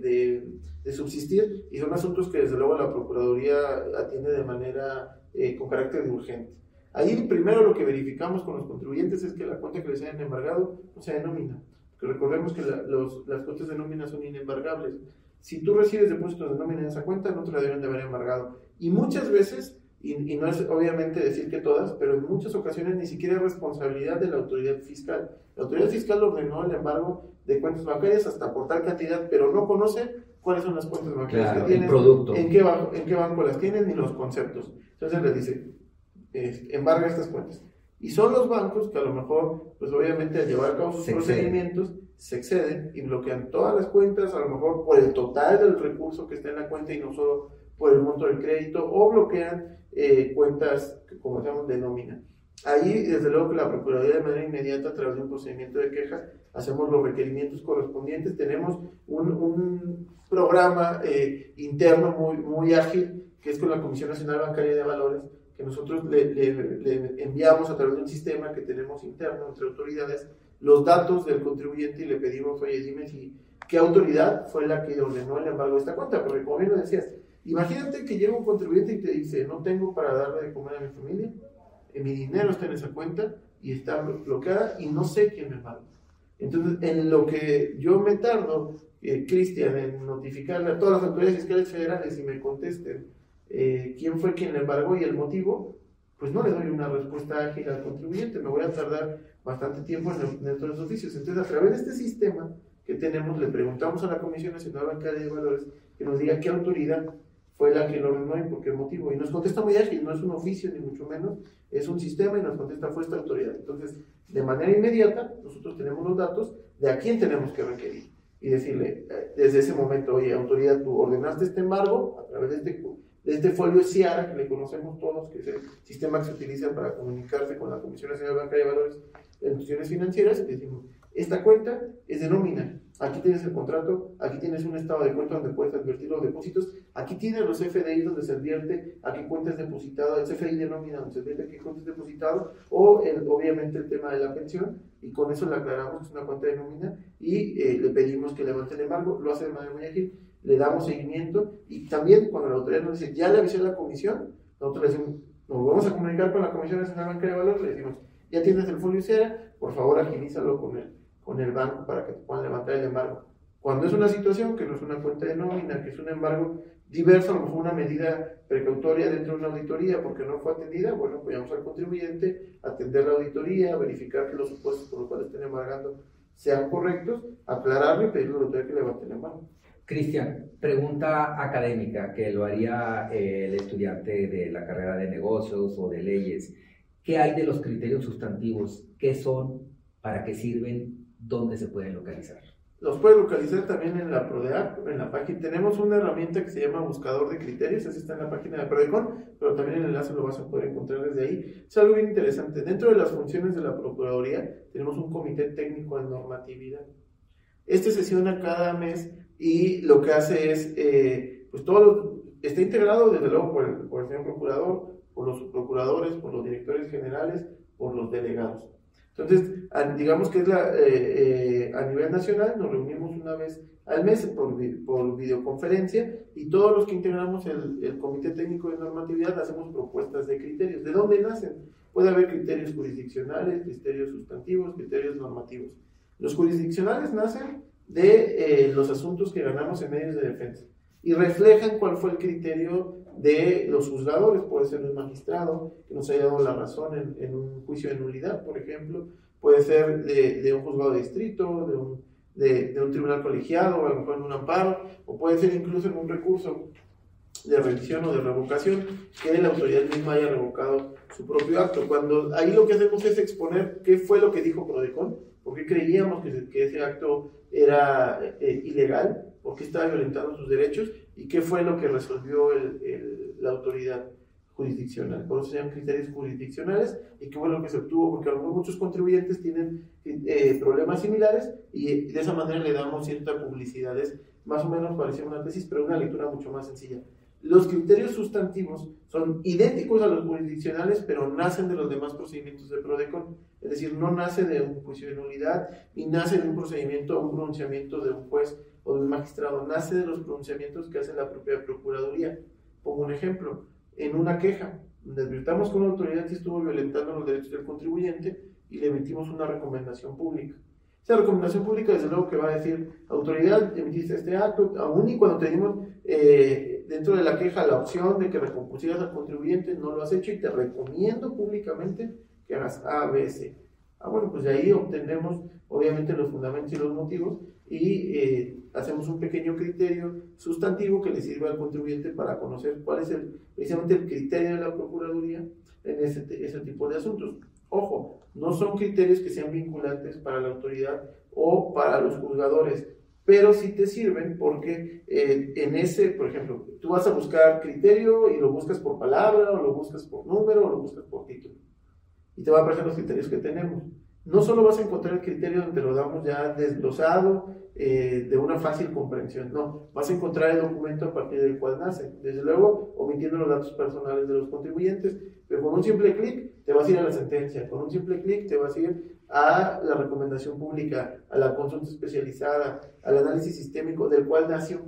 Speaker 2: de, subsistir y son asuntos que desde luego la Procuraduría atiende de manera eh, con carácter de urgente. Ahí primero lo que verificamos con los contribuyentes es que la cuenta que les hayan embargado no sea de nómina. Recordemos que los, las cuentas de nómina son inembargables. Si tú recibes depósitos de nómina en esa cuenta, no te la deben de haber embargado. Y muchas veces, y, y, no es obviamente decir que todas, pero en muchas ocasiones ni siquiera es responsabilidad de la autoridad fiscal. La autoridad fiscal ordenó el embargo de cuentas bancarias hasta por tal cantidad, pero no conoce cuáles son las cuentas bancarias que tienen, en qué, banco, en qué banco las tienen ni los conceptos. Entonces le dice, embarga estas cuentas. Y son los bancos que a lo mejor, pues obviamente al llevar a cabo sus procedimientos, se exceden y bloquean todas las cuentas, a lo mejor por el total del recurso que está en la cuenta y no solo por el monto del crédito, o bloquean eh, cuentas, como decíamos, de nómina. Ahí, desde luego que la Procuraduría de manera inmediata, a través de un procedimiento de quejas, hacemos los requerimientos correspondientes. Tenemos un, un programa eh, interno muy, muy ágil, que es con la Comisión Nacional Bancaria de Valores, que nosotros le, le, enviamos a través de un sistema que tenemos interno entre autoridades los datos del contribuyente y le pedimos, oye, dime si, qué autoridad fue la que ordenó el embargo de esta cuenta, porque como bien lo decías, imagínate que llega un contribuyente y te dice, no tengo para darle de comer a mi familia, eh, mi dinero está en esa cuenta y está bloqueada y no sé quién me paga. Entonces, en lo que yo me tardo, eh, Cristian, en notificarle a todas las autoridades fiscales federales y me contesten eh, quién fue quien le embargó y el motivo, pues no le doy una respuesta ágil al contribuyente, me voy a tardar bastante tiempo en de los oficios. Entonces, a través de este sistema que tenemos, le preguntamos a la Comisión Nacional Bancaria de Valores que nos diga qué autoridad fue la que lo ordenó y por qué motivo. Y nos contesta muy ágil, no es un oficio ni mucho menos, es un sistema y nos contesta fue esta autoridad. Entonces, de manera inmediata, nosotros tenemos los datos de a quién tenemos que requerir y decirle eh, desde ese momento, oye, autoridad, tú ordenaste este embargo a través de este de este folio SIARA, que le conocemos todos, que es el sistema que se utiliza para comunicarse con la Comisión Nacional Bancaria de Valores de Instituciones Financieras, y decimos, esta cuenta es de nómina, aquí tienes el contrato, aquí tienes un estado de cuenta donde puedes advertir los depósitos, aquí tienes los FDI donde se advierte a qué cuenta es depositado, el CFDI de nómina donde se advierte a qué cuenta es depositado, o el, obviamente el tema de la pensión, y con eso le aclaramos que es una cuenta de nómina, y eh, le pedimos que levante el embargo, lo hace de manera muy ágil, le damos seguimiento y también cuando la autoridad nos dice, ya le avisé a la comisión, nosotros le decimos, nos vamos a comunicar con la Comisión Nacional Bancaria de Valores, le decimos, ya tienes el folio CERA, por favor agilízalo con el, con el banco para que te puedan levantar el embargo. Cuando es una situación que no es una cuenta de nómina, que es un embargo diverso, a lo mejor una medida precautoria dentro de una auditoría porque no fue atendida, bueno, pues vamos al contribuyente, atender la auditoría, verificar que los supuestos por los cuales estén embargando sean correctos, aclararlo y pedirle a la autoridad que levante el embargo.
Speaker 1: Cristian, pregunta académica que lo haría eh, el estudiante de la carrera de negocios o de leyes. ¿Qué hay de los criterios sustantivos? ¿Qué son? ¿Para qué sirven? ¿Dónde se pueden localizar?
Speaker 2: Los puedes localizar también en la PRODEAC, en la página. Tenemos una herramienta que se llama Buscador de Criterios, así está en la página de PRODECON, pero también el enlace lo vas a poder encontrar desde ahí. Es algo bien interesante. Dentro de las funciones de la Procuraduría tenemos un comité técnico de normatividad. Este sesiona cada mes y lo que hace es, eh, pues todo está integrado desde luego por el, por el señor procurador, por los procuradores, por los directores generales, por los delegados. Entonces, digamos que es la, eh, eh, a nivel nacional, nos reunimos una vez al mes por, por videoconferencia y todos los que integramos el, el, Comité Técnico de Normatividad hacemos propuestas de criterios. ¿De dónde nacen? Puede haber criterios jurisdiccionales, criterios sustantivos, criterios normativos. Los jurisdiccionales nacen de eh, los asuntos que ganamos en medios de defensa y reflejan cuál fue el criterio de los juzgadores, puede ser un magistrado que nos haya dado la razón en, un juicio de nulidad, por ejemplo, puede ser de, un juzgado distrito, de un, tribunal colegiado, a lo mejor en un amparo, o puede ser incluso en un recurso de revisión o de revocación, que la autoridad misma haya revocado su propio acto. Cuando ahí lo que hacemos es exponer qué fue lo que dijo Prodecon, por qué creíamos que, que ese acto era eh, ilegal, por qué estaba violentando sus derechos y qué fue lo que resolvió el, la autoridad jurisdiccional. Por eso se llaman criterios jurisdiccionales y qué fue lo que se obtuvo, porque a lo mejor muchos contribuyentes tienen eh, problemas similares y de esa manera le damos cierta publicidad. Es más o menos parecía una tesis, pero una lectura mucho más sencilla. Los criterios sustantivos son idénticos a los jurisdiccionales, pero nacen de los demás procedimientos de PRODECON. Es decir, no nace de un juicio de nulidad, ni nace de un procedimiento o un pronunciamiento de un juez o de un magistrado. Nace de los pronunciamientos que hace la propia Procuraduría. Pongo un ejemplo. En una queja, donde advirtamos que una autoridad estuvo violentando los derechos del contribuyente y le emitimos una recomendación pública. Esa recomendación pública, desde luego, que va a decir, autoridad, emitiste este acto, aún y cuando tenemos eh, dentro de la queja la opción de que recompusieras al contribuyente, no lo has hecho y te recomiendo públicamente que hagas A, B, C. Ah, bueno, pues de ahí obtendremos, obviamente, los fundamentos y los motivos y eh, hacemos un pequeño criterio sustantivo que le sirva al contribuyente para conocer cuál es el, precisamente el criterio de la Procuraduría en ese, ese tipo de asuntos. Ojo, no son criterios que sean vinculantes para la autoridad o para los juzgadores, pero sí te sirven porque eh, en ese, por ejemplo, tú vas a buscar criterio y lo buscas por palabra, o lo buscas por número, o lo buscas por título. Y te va a aparecer los criterios que tenemos. No solo vas a encontrar el criterio donde lo damos ya desglosado eh, de una fácil comprensión, no, vas a encontrar el documento a partir del cual nace, desde luego omitiendo los datos personales de los contribuyentes, pero con un simple clic te vas a ir a la sentencia, con un simple clic te vas a ir a la recomendación pública, a la consulta especializada, al análisis sistémico del cual nació,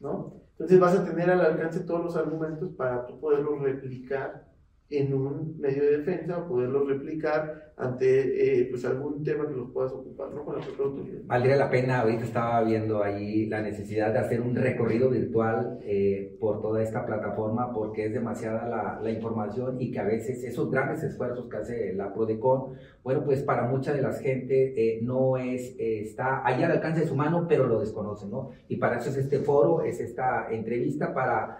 Speaker 2: ¿no? Entonces vas a tener al alcance todos los argumentos para tú poderlos replicar en un medio de defensa o poderlo replicar ante eh, pues algún tema que los puedas ocupar ¿no? con la propia autoridad.
Speaker 1: Valdría la pena, ahorita estaba viendo ahí la necesidad de hacer un recorrido virtual eh, por toda esta plataforma porque es demasiada la, la, información y que a veces esos grandes esfuerzos que hace la PRODECON, bueno, pues para mucha de la gente eh, no es, está allá al alcance de su mano, pero lo desconoce, ¿no? Y para eso es este foro, es esta entrevista para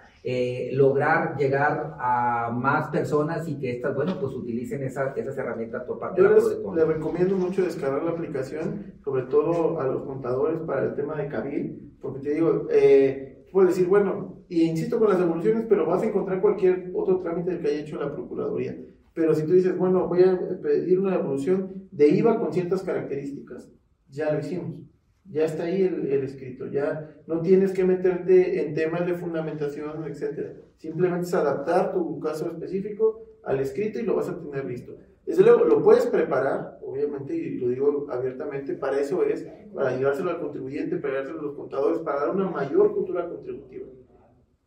Speaker 1: lograr llegar a más personas y que estas, bueno, pues utilicen esas, esas herramientas por
Speaker 2: Yo les, les, recomiendo mucho descargar la aplicación, sobre todo a los contadores para el tema de Cabil, porque te digo, eh, puedes decir, bueno, y insisto con las devoluciones, pero vas a encontrar cualquier otro trámite que haya hecho la Procuraduría. Pero si tú dices, bueno, voy a pedir una devolución de IVA con ciertas características, ya lo hicimos. Ya está ahí el, el escrito, ya no tienes que meterte en temas de fundamentación, etc. Simplemente es adaptar tu caso específico al escrito y lo vas a tener listo. Desde luego, lo puedes preparar, obviamente, y lo digo abiertamente, para eso es, para ayudárselo al contribuyente, para ayudárselo a los contadores, para dar una mayor cultura contributiva.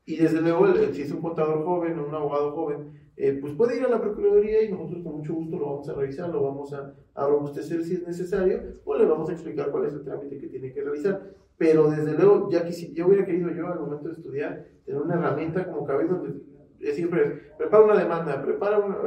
Speaker 2: Y desde luego, si es un contador joven o un abogado joven, eh, pues puede ir a la Procuraduría y nosotros con mucho gusto lo vamos a revisar, lo vamos a, robustecer si es necesario, o le vamos a explicar cuál es el trámite que tiene que realizar. Pero desde luego, ya que si yo hubiera querido yo al momento de estudiar, tener una herramienta como cabeza donde siempre prepara una demanda, prepara una,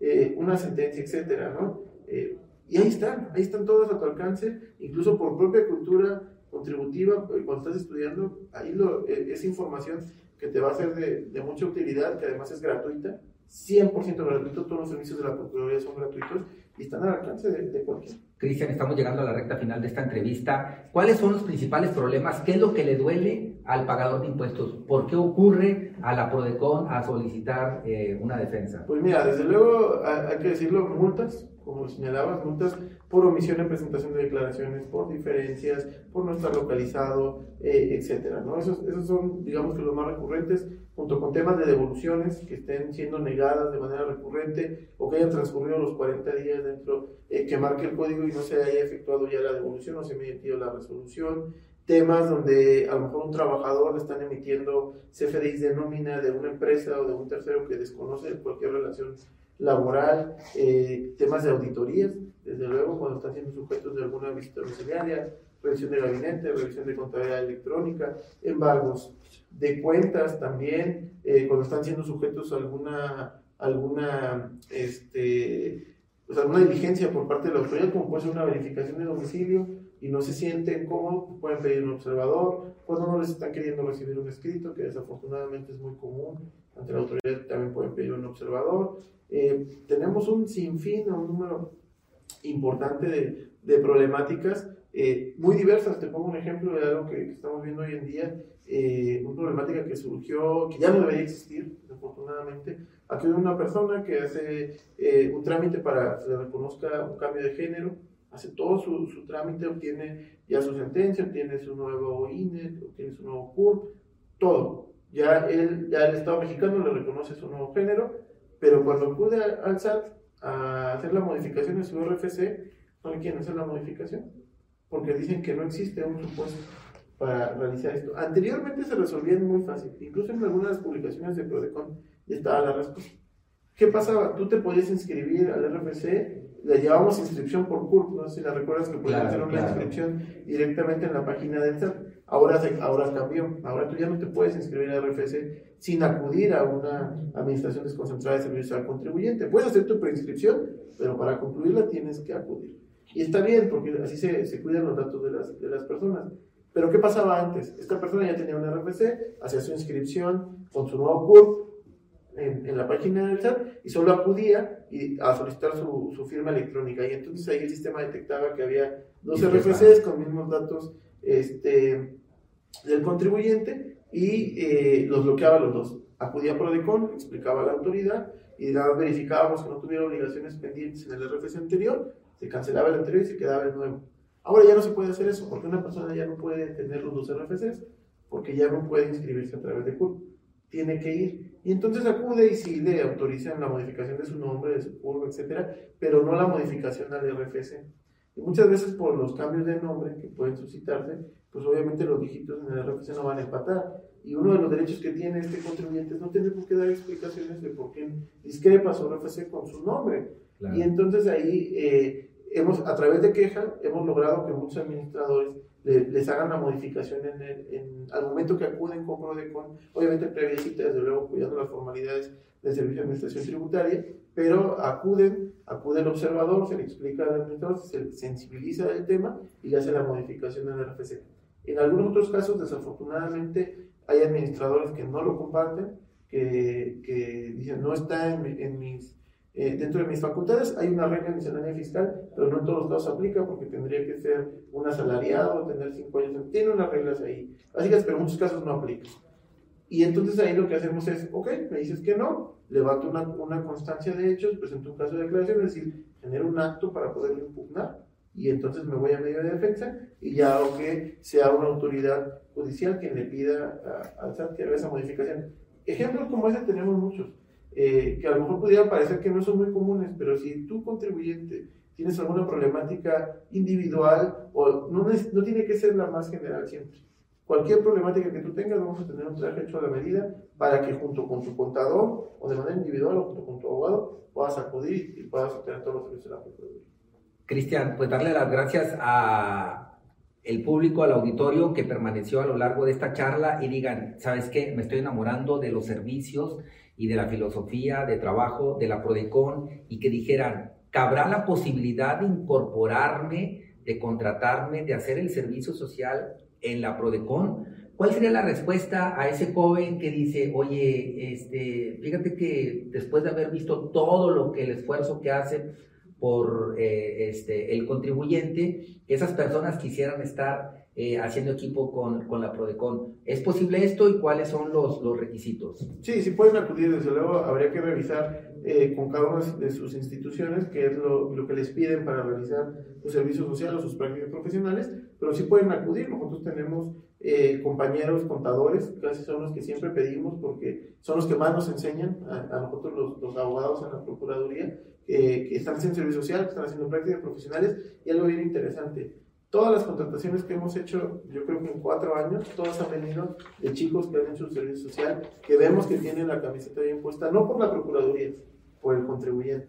Speaker 2: eh, una sentencia, etcétera, ¿no? Eh, y ahí están, ahí están todas a tu alcance, incluso por propia cultura contributiva, eh, cuando estás estudiando, ahí lo, es información que te va a ser de, de, mucha utilidad, que además es gratuita, 100% gratuito, todos los servicios de la Procuraduría son gratuitos y están al alcance de, de cualquiera.
Speaker 1: Cristian, estamos llegando a la recta final de esta entrevista. ¿Cuáles son los principales problemas? ¿Qué es lo que le duele al pagador de impuestos? ¿Por qué ocurre a la PRODECON a solicitar eh, una defensa?
Speaker 2: Pues mira, desde luego hay que decirlo, multas, como señalabas, multas por omisión en presentación de declaraciones, por diferencias, por no estar localizado, eh, etcétera, ¿no? Esos, esos son, digamos que los más recurrentes, junto con temas de devoluciones que estén siendo negadas de manera recurrente o que hayan transcurrido los 40 días dentro, eh, que marque el código y no se haya efectuado ya la devolución, no se haya emitido la resolución, temas donde a lo mejor un trabajador le están emitiendo CFDIs de nómina de una empresa o de un tercero que desconoce cualquier relación laboral, eh, temas de auditorías, desde luego cuando están siendo sujetos de alguna visita domiciliaria, revisión de gabinete, revisión de contabilidad electrónica, embargos de cuentas también, eh, cuando están siendo sujetos a alguna, alguna, este, pues alguna diligencia por parte de la autoridad, como puede ser una verificación de domicilio, y no se sienten cómodos, pueden pedir un observador, cuando no les están queriendo recibir un escrito, que desafortunadamente es muy común, ante la autoridad también pueden pedir un observador. Eh, tenemos un sinfín, un número importante de, de problemáticas eh, muy diversas. Te pongo un ejemplo de algo que, estamos viendo hoy en día, eh, una problemática que surgió, que ya no debería existir, desafortunadamente. Aquí hay una persona que hace un trámite para que se le reconozca un cambio de género hace todo su, su, trámite, obtiene ya su sentencia, obtiene su nuevo INE, obtiene su nuevo CUR, todo. Ya, él, ya el Estado mexicano le reconoce su nuevo género, pero cuando acude al SAT a hacer la modificación de su RFC, no le quieren hacer la modificación, porque dicen que no existe un supuesto para realizar esto. Anteriormente se resolvía muy fácil, incluso en algunas publicaciones de Prodecon ya estaba la respuesta. ¿Qué pasaba? Tú te podías inscribir al RFC, le llevábamos inscripción por CURP, no sé si la recuerdas que podías hacer una inscripción directamente en la página del SAT. Ahora, ahora cambió, ahora tú ya no te puedes inscribir al RFC sin acudir a una administración desconcentrada de servicios al contribuyente. Puedes hacer tu preinscripción, pero para concluirla tienes que acudir. Y está bien, porque así se, se cuidan los datos de las, de las personas. Pero ¿qué pasaba antes? Esta persona ya tenía un RFC, hacía su inscripción con su nuevo CURP, en, la página del SAT y solo acudía y, a solicitar su, su, firma electrónica. Y entonces ahí el sistema detectaba que había dos RFCs con mismos datos este, del contribuyente y eh, los bloqueaba los dos. Acudía a Prodecon, explicaba a la autoridad y verificábamos que no tuviera obligaciones pendientes en el RFC anterior, se cancelaba el anterior y se quedaba el nuevo. Ahora ya no se puede hacer eso porque una persona ya no puede tener los dos RFCs porque ya no puede inscribirse a través de CURP tiene que ir. Y entonces acude y si le autorizan la modificación de su nombre, de su curva, etcétera, pero no la modificación al RFC. Y muchas veces por los cambios de nombre que pueden suscitarse, pues obviamente los dígitos en el RFC no van a empatar. Y uno de los derechos que tiene este contribuyente es no tener que dar explicaciones de por qué discrepa su RFC con su nombre. Y entonces ahí, eh, hemos, a través de queja, hemos logrado que muchos administradores les hagan la modificación en el, al momento que acuden con Prodecon, obviamente previa cita, desde luego cuidando las formalidades del Servicio de Administración Tributaria, pero acuden, acude el observador, se le explica al administrador, se sensibiliza el tema y le hace la modificación en el RFC. En algunos otros casos, desafortunadamente, hay administradores que no lo comparten, que, que dicen no está en, en mis eh, dentro de mis facultades hay una regla miscelánea fiscal, pero no en todos los casos aplica porque tendría que ser un asalariado, tener cinco años. Tiene unas reglas ahí básicas, pero en muchos casos no aplica. Y entonces ahí lo que hacemos es, ok, me dices que no, levanto una, una constancia de hechos, presento un caso de declaración, es decir, genero un acto para poderlo impugnar y entonces me voy a medio de defensa y ya o que sea una autoridad judicial quien le pida al SAT que haga esa modificación. Ejemplos como ese tenemos muchos. Eh, que a lo mejor pudieran parecer que no son muy comunes, pero si tú contribuyente tienes alguna problemática individual, o no, no tiene que ser la más general siempre. Cualquier problemática que tú tengas, vamos a tener un traje hecho a la medida para que junto con tu contador o de manera individual o junto con tu abogado puedas acudir y puedas obtener todos los servicios de la Procuraduría.
Speaker 1: Cristian, pues darle las gracias a el público, al auditorio que permaneció a lo largo de esta charla y digan, ¿sabes qué? Me estoy enamorando de los servicios y de la filosofía de trabajo de la Prodecon y que dijeran, ¿cabrá la posibilidad de incorporarme, de contratarme, de hacer el servicio social en la Prodecon? ¿Cuál sería la respuesta a ese joven que dice, oye, este, fíjate que después de haber visto todo lo que el esfuerzo que hace por eh, este, el contribuyente, esas personas quisieran estar eh, haciendo equipo con, con, la Prodecon. ¿Es posible esto y cuáles son los, los requisitos?
Speaker 2: Sí, sí pueden acudir, desde luego habría que revisar eh, con cada una de sus instituciones qué es lo, lo, que les piden para realizar su servicio social o sus prácticas profesionales, pero sí pueden acudir. Nosotros tenemos eh, compañeros contadores, casi son los que siempre pedimos porque son los que más nos enseñan a, nosotros los, los, abogados en la Procuraduría, que están haciendo servicio social, que están haciendo prácticas profesionales y algo bien interesante Todas las contrataciones que hemos hecho, yo creo que en cuatro años, todas han venido de chicos que han hecho servicio social, que vemos que tienen la camiseta bien puesta, no por la Procuraduría, por el contribuyente.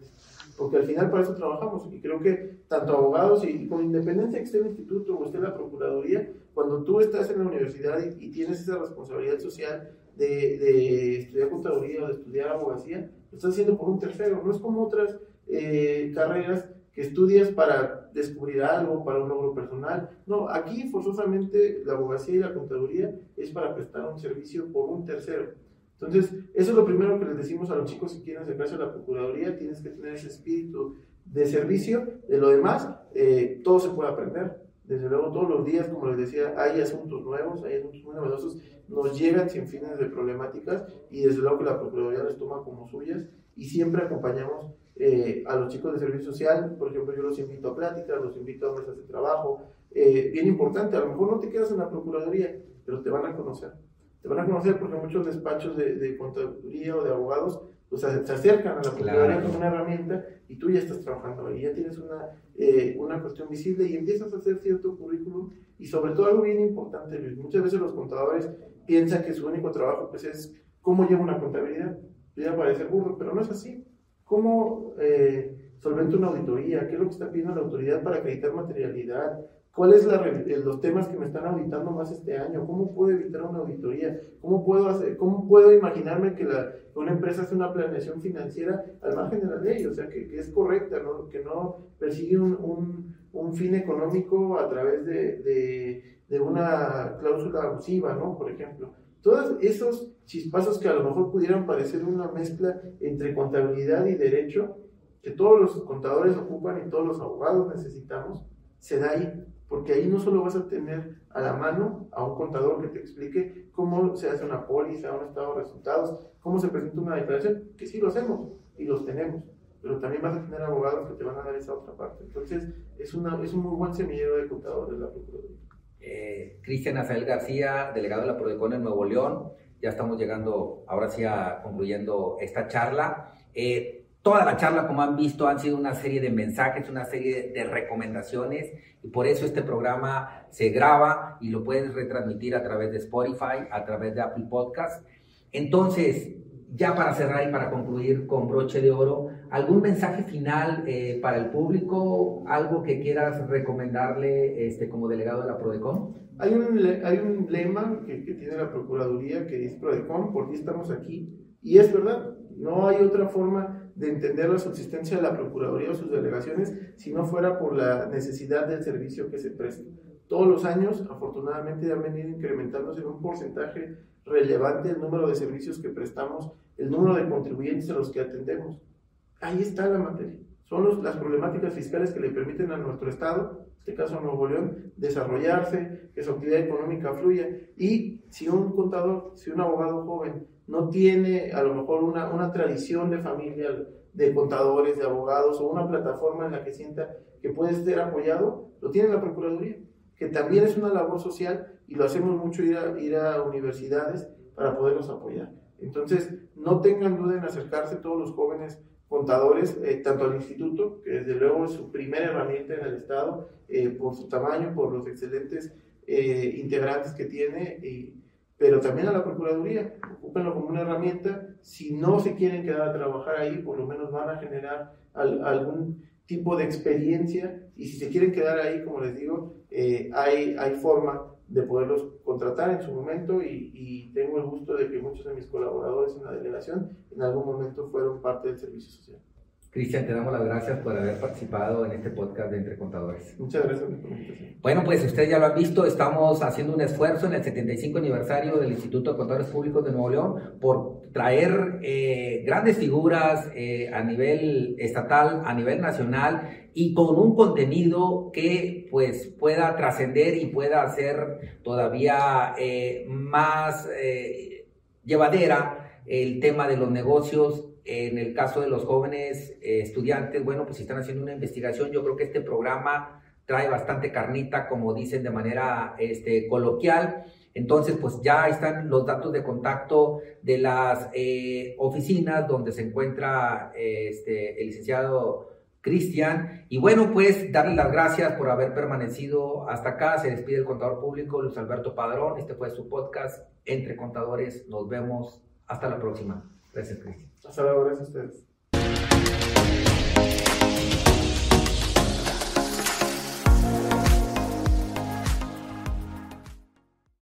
Speaker 2: Porque al final para eso trabajamos y creo que tanto abogados y, con independencia que esté el instituto o esté la Procuraduría, cuando tú estás en la universidad y, tienes esa responsabilidad social de, de, estudiar contaduría o de estudiar abogacía, lo estás haciendo por un tercero, no es como otras eh, carreras que estudias para descubrir algo, para un logro personal. No, aquí forzosamente la abogacía y la contaduría es para prestar un servicio por un tercero. Entonces, eso es lo primero que les decimos a los chicos si quieren acercarse a la Procuraduría, tienes que tener ese espíritu de servicio. De lo demás, eh, todo se puede aprender. Desde luego, todos los días, como les decía, hay asuntos nuevos, hay asuntos muy novedosos, nos llegan sin fines de problemáticas y desde luego que la Procuraduría les toma como suyas y siempre acompañamos eh, a los chicos de servicio social, por ejemplo, yo los invito a pláticas, los invito a mesas de trabajo. Eh, bien importante, a lo mejor no te quedas en la Procuraduría, pero te van a conocer. Te van a conocer porque muchos despachos de, de contaduría o de abogados pues, se acercan a la Procuraduría con una herramienta y tú ya estás trabajando ahí, ya tienes una, eh, una cuestión visible y empiezas a hacer cierto currículum y sobre todo algo bien importante, Luis, muchas veces los contadores piensan que su único trabajo pues es cómo llevo una contabilidad. Podría parecer burro, pero no es así cómo eh, solventa una auditoría, qué es lo que está pidiendo la autoridad para acreditar materialidad, cuáles son los temas que me están auditando más este año, cómo puedo evitar una auditoría, cómo puedo, hacer, cómo puedo imaginarme que, la, una empresa hace una planeación financiera al margen de la ley, o sea, que, es correcta, ¿no? que no persigue un, fin económico a través de, de, de una cláusula abusiva, ¿no? por ejemplo. Todos esos chispazos que a lo mejor pudieran parecer una mezcla entre contabilidad y derecho, que todos los contadores ocupan y todos los abogados necesitamos, se da ahí. Porque ahí no solo vas a tener a la mano a un contador que te explique cómo se hace una póliza, un estado de resultados, cómo se presenta una declaración, que sí lo hacemos y los tenemos, pero también vas a tener abogados que te van a dar esa otra parte. Entonces, es, una, es un muy buen semillero de contadores la Procuraduría.
Speaker 1: Cristian Azael García, delegado de la Prodecon en Nuevo León. Ya estamos llegando ahora sí a concluyendo esta charla. Eh, toda la charla, como han visto, han sido una serie de mensajes, una serie de recomendaciones y por eso este programa se graba y lo puedes retransmitir a través de Spotify, a través de Apple Podcast. Entonces, ya para cerrar y para concluir con broche de oro, ¿algún mensaje final eh, para el público? ¿Algo que quieras recomendarle este, como delegado de la Prodecon?
Speaker 2: Hay un, hay un lema que, que tiene la Procuraduría que dice Prodecon, por ti estamos aquí. Y es verdad, no hay otra forma de entender la subsistencia de la Procuraduría o sus delegaciones si no fuera por la necesidad del servicio que se presta. Todos los años, afortunadamente, han venido incrementándose en un porcentaje relevante el número de servicios que prestamos, el número de contribuyentes a los que atendemos. Ahí está la materia. Son las problemáticas fiscales que le permiten a nuestro Estado, en este caso a Nuevo León, desarrollarse, que su actividad económica fluya. Y si un contador, si un abogado joven no tiene a lo mejor una, una tradición de familia, de contadores, de abogados o una plataforma en la que sienta que puede ser apoyado, lo tiene la Procuraduría, que también es una labor social y lo hacemos mucho ir a, ir a universidades para poderlos apoyar. Entonces, no tengan duda en acercarse todos los jóvenes contadores, eh, tanto al instituto, que desde luego es su primera herramienta en el Estado, eh, por su tamaño, por los excelentes eh, integrantes que tiene, pero también a la Procuraduría, ocúpenlo como una herramienta, si no se quieren quedar a trabajar ahí, por lo menos van a generar algún tipo de experiencia. Y si se quieren quedar ahí, como les digo, hay, hay forma de poderlos contratar en su momento y, y, tengo el gusto de que muchos de mis colaboradores en la delegación en algún momento fueron parte del servicio social.
Speaker 1: Cristian, te damos las gracias por haber participado en este podcast de Entre Contadores.
Speaker 2: Muchas gracias por la invitación.
Speaker 1: Bueno, pues ustedes ya lo han visto, estamos haciendo un esfuerzo en el 75 aniversario del Instituto de Contadores Públicos de Nuevo León por traer eh, grandes figuras eh, a nivel estatal, a nivel nacional y con un contenido que pues pueda trascender y pueda ser todavía eh, más llevadera el tema de los negocios en el caso de los jóvenes eh, estudiantes, bueno, pues si están haciendo una investigación, yo creo que este programa trae bastante carnita, como dicen de manera este, coloquial. Entonces, pues ya están los datos de contacto de las eh, oficinas donde se encuentra este, el licenciado Cristian. Y bueno, pues darle las gracias por haber permanecido hasta acá. Se despide el contador público Luis Alberto Padrón. Este fue su podcast Entre Contadores. Nos vemos. Hasta la próxima. Gracias, Cristian.
Speaker 2: Hasta luego, gracias a ustedes.